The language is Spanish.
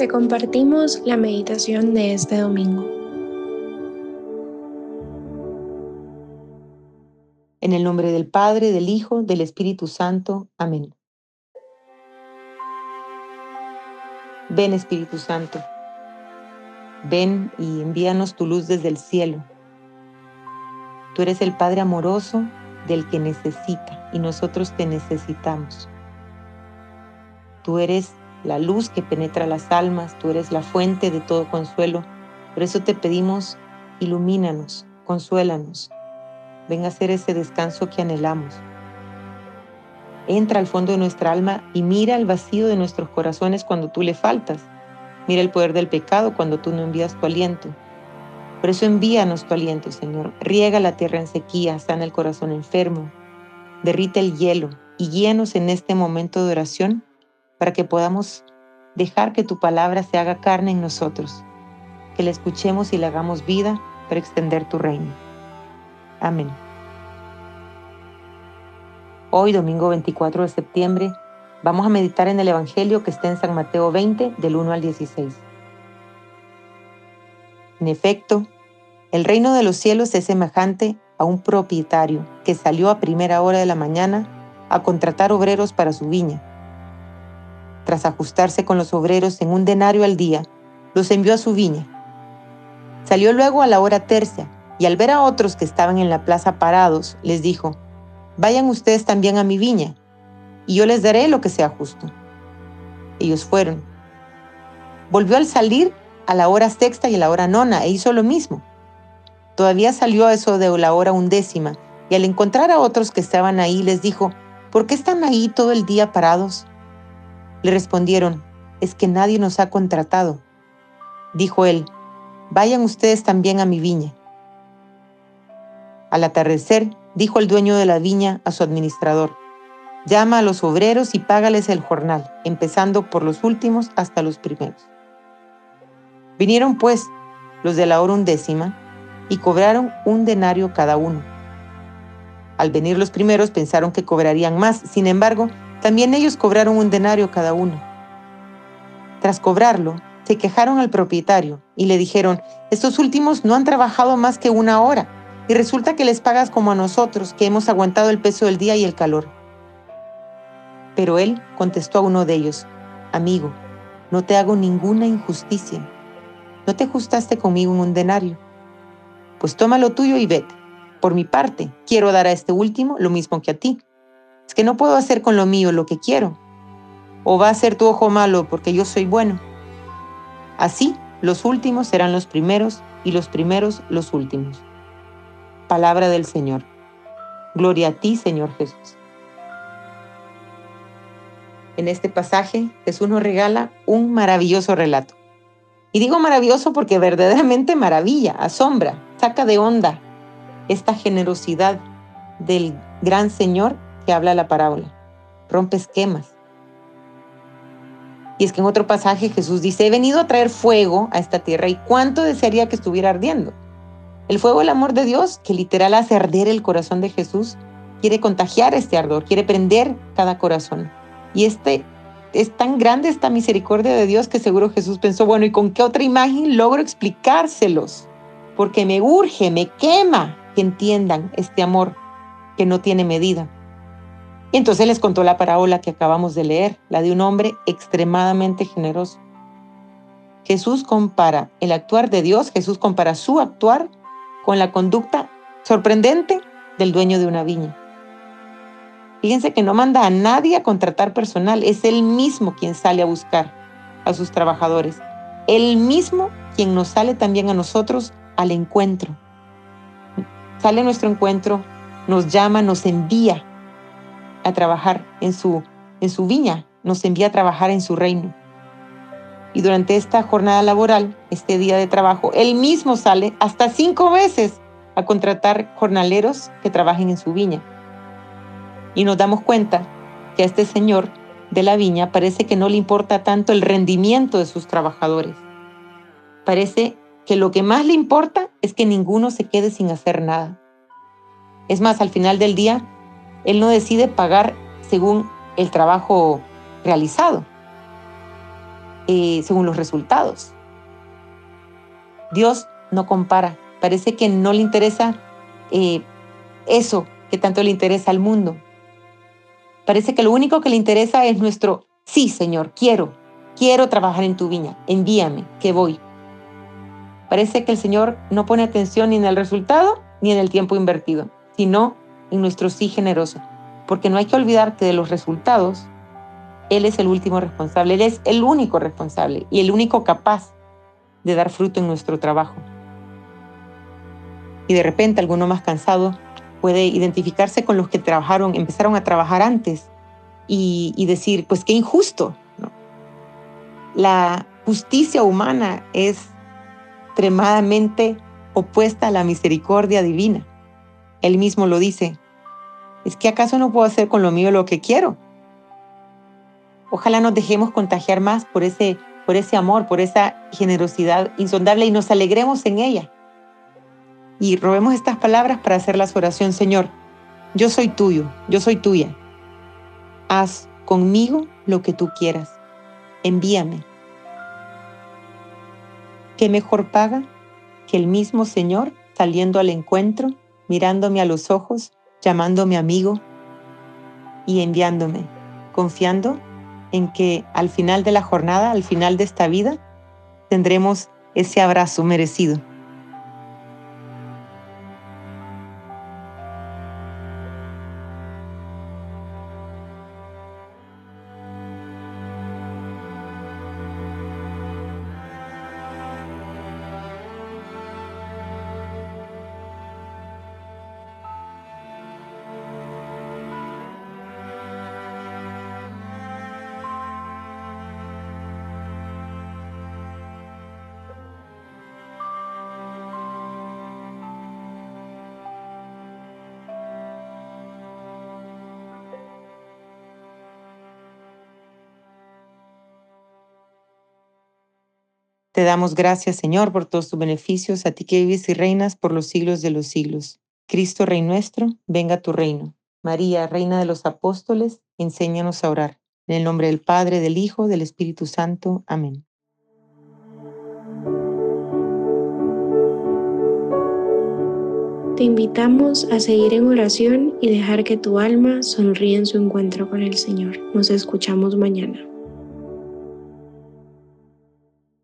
Te compartimos la meditación de este domingo. En el nombre del Padre, del Hijo, del Espíritu Santo. Amén. Ven Espíritu Santo. Ven y envíanos tu luz desde el cielo. Tú eres el Padre amoroso del que necesita y nosotros te necesitamos. Tú eres la luz que penetra las almas, tú eres la fuente de todo consuelo. Por eso te pedimos, ilumínanos, consuélanos. Venga a ser ese descanso que anhelamos. Entra al fondo de nuestra alma y mira el vacío de nuestros corazones cuando tú le faltas. Mira el poder del pecado cuando tú no envías tu aliento. Por eso envíanos tu aliento, Señor. Riega la tierra en sequía, sana el corazón enfermo, derrite el hielo y guíanos en este momento de oración para que podamos dejar que tu palabra se haga carne en nosotros, que la escuchemos y la hagamos vida para extender tu reino. Amén. Hoy, domingo 24 de septiembre, vamos a meditar en el Evangelio que está en San Mateo 20, del 1 al 16. En efecto, el reino de los cielos es semejante a un propietario que salió a primera hora de la mañana a contratar obreros para su viña tras ajustarse con los obreros en un denario al día, los envió a su viña. Salió luego a la hora tercia y al ver a otros que estaban en la plaza parados, les dijo, Vayan ustedes también a mi viña, y yo les daré lo que sea justo. Ellos fueron. Volvió al salir a la hora sexta y a la hora nona e hizo lo mismo. Todavía salió a eso de la hora undécima, y al encontrar a otros que estaban ahí les dijo, ¿por qué están ahí todo el día parados? Le respondieron, es que nadie nos ha contratado. Dijo él, vayan ustedes también a mi viña. Al atardecer, dijo el dueño de la viña a su administrador, llama a los obreros y págales el jornal, empezando por los últimos hasta los primeros. Vinieron pues los de la hora undécima y cobraron un denario cada uno. Al venir los primeros pensaron que cobrarían más, sin embargo, también ellos cobraron un denario cada uno. Tras cobrarlo, se quejaron al propietario y le dijeron, estos últimos no han trabajado más que una hora y resulta que les pagas como a nosotros, que hemos aguantado el peso del día y el calor. Pero él contestó a uno de ellos, amigo, no te hago ninguna injusticia. ¿No te ajustaste conmigo en un denario? Pues toma lo tuyo y vete. Por mi parte, quiero dar a este último lo mismo que a ti que no puedo hacer con lo mío lo que quiero. O va a ser tu ojo malo porque yo soy bueno. Así, los últimos serán los primeros y los primeros los últimos. Palabra del Señor. Gloria a ti, Señor Jesús. En este pasaje, Jesús nos regala un maravilloso relato. Y digo maravilloso porque verdaderamente maravilla, asombra, saca de onda esta generosidad del gran Señor habla la parábola. Rompe esquemas. Y es que en otro pasaje Jesús dice, he venido a traer fuego a esta tierra y cuánto desearía que estuviera ardiendo. El fuego, el amor de Dios, que literal hace arder el corazón de Jesús, quiere contagiar este ardor, quiere prender cada corazón. Y este es tan grande esta misericordia de Dios que seguro Jesús pensó, bueno, ¿y con qué otra imagen logro explicárselos? Porque me urge, me quema que entiendan este amor que no tiene medida. Y entonces les contó la parábola que acabamos de leer, la de un hombre extremadamente generoso. Jesús compara el actuar de Dios, Jesús compara su actuar con la conducta sorprendente del dueño de una viña. Fíjense que no manda a nadie a contratar personal, es él mismo quien sale a buscar a sus trabajadores. Él mismo quien nos sale también a nosotros al encuentro. Sale a nuestro encuentro, nos llama, nos envía a trabajar en su, en su viña, nos envía a trabajar en su reino. Y durante esta jornada laboral, este día de trabajo, él mismo sale hasta cinco veces a contratar jornaleros que trabajen en su viña. Y nos damos cuenta que a este señor de la viña parece que no le importa tanto el rendimiento de sus trabajadores. Parece que lo que más le importa es que ninguno se quede sin hacer nada. Es más, al final del día, él no decide pagar según el trabajo realizado. eh, según los resultados. Dios no compara. Parece que no le interesa eh, eso que tanto le interesa al mundo. Parece que lo único que le interesa es nuestro, sí, Señor, quiero, quiero trabajar en tu viña, envíame, que voy. Parece que el Señor no pone atención ni en el resultado ni en el tiempo invertido, sino en nuestro sí generoso. Porque no hay que olvidar que de los resultados, Él es el último responsable, Él es el único responsable y el único capaz de dar fruto en nuestro trabajo. Y de repente alguno más cansado puede identificarse con los que trabajaron, empezaron a trabajar antes y, decir, pues qué injusto. La justicia humana es extremadamente opuesta a la misericordia divina. Él mismo lo dice. ¿Es que acaso no puedo hacer con lo mío lo que quiero? Ojalá nos dejemos contagiar más por ese, por ese amor, por esa generosidad insondable y nos alegremos en ella y robemos estas palabras para hacer las oración, Señor, yo soy tuyo, yo soy tuya. Haz conmigo lo que tú quieras. Envíame. ¿Qué mejor paga que el mismo Señor saliendo al encuentro, mirándome a los ojos, llamándome amigo y enviándome, confiando en que al final de la jornada, al final de esta vida, tendremos ese abrazo merecido? Te damos gracias, Señor, por todos tus beneficios, a ti que vives y reinas por los siglos de los siglos. Cristo, Rey nuestro, venga a tu reino. María, Reina de los Apóstoles, enséñanos a orar. En el nombre del Padre, del Hijo, del Espíritu Santo. Amén. Te invitamos a seguir en oración y dejar que tu alma sonríe en su encuentro con el Señor. Nos escuchamos mañana.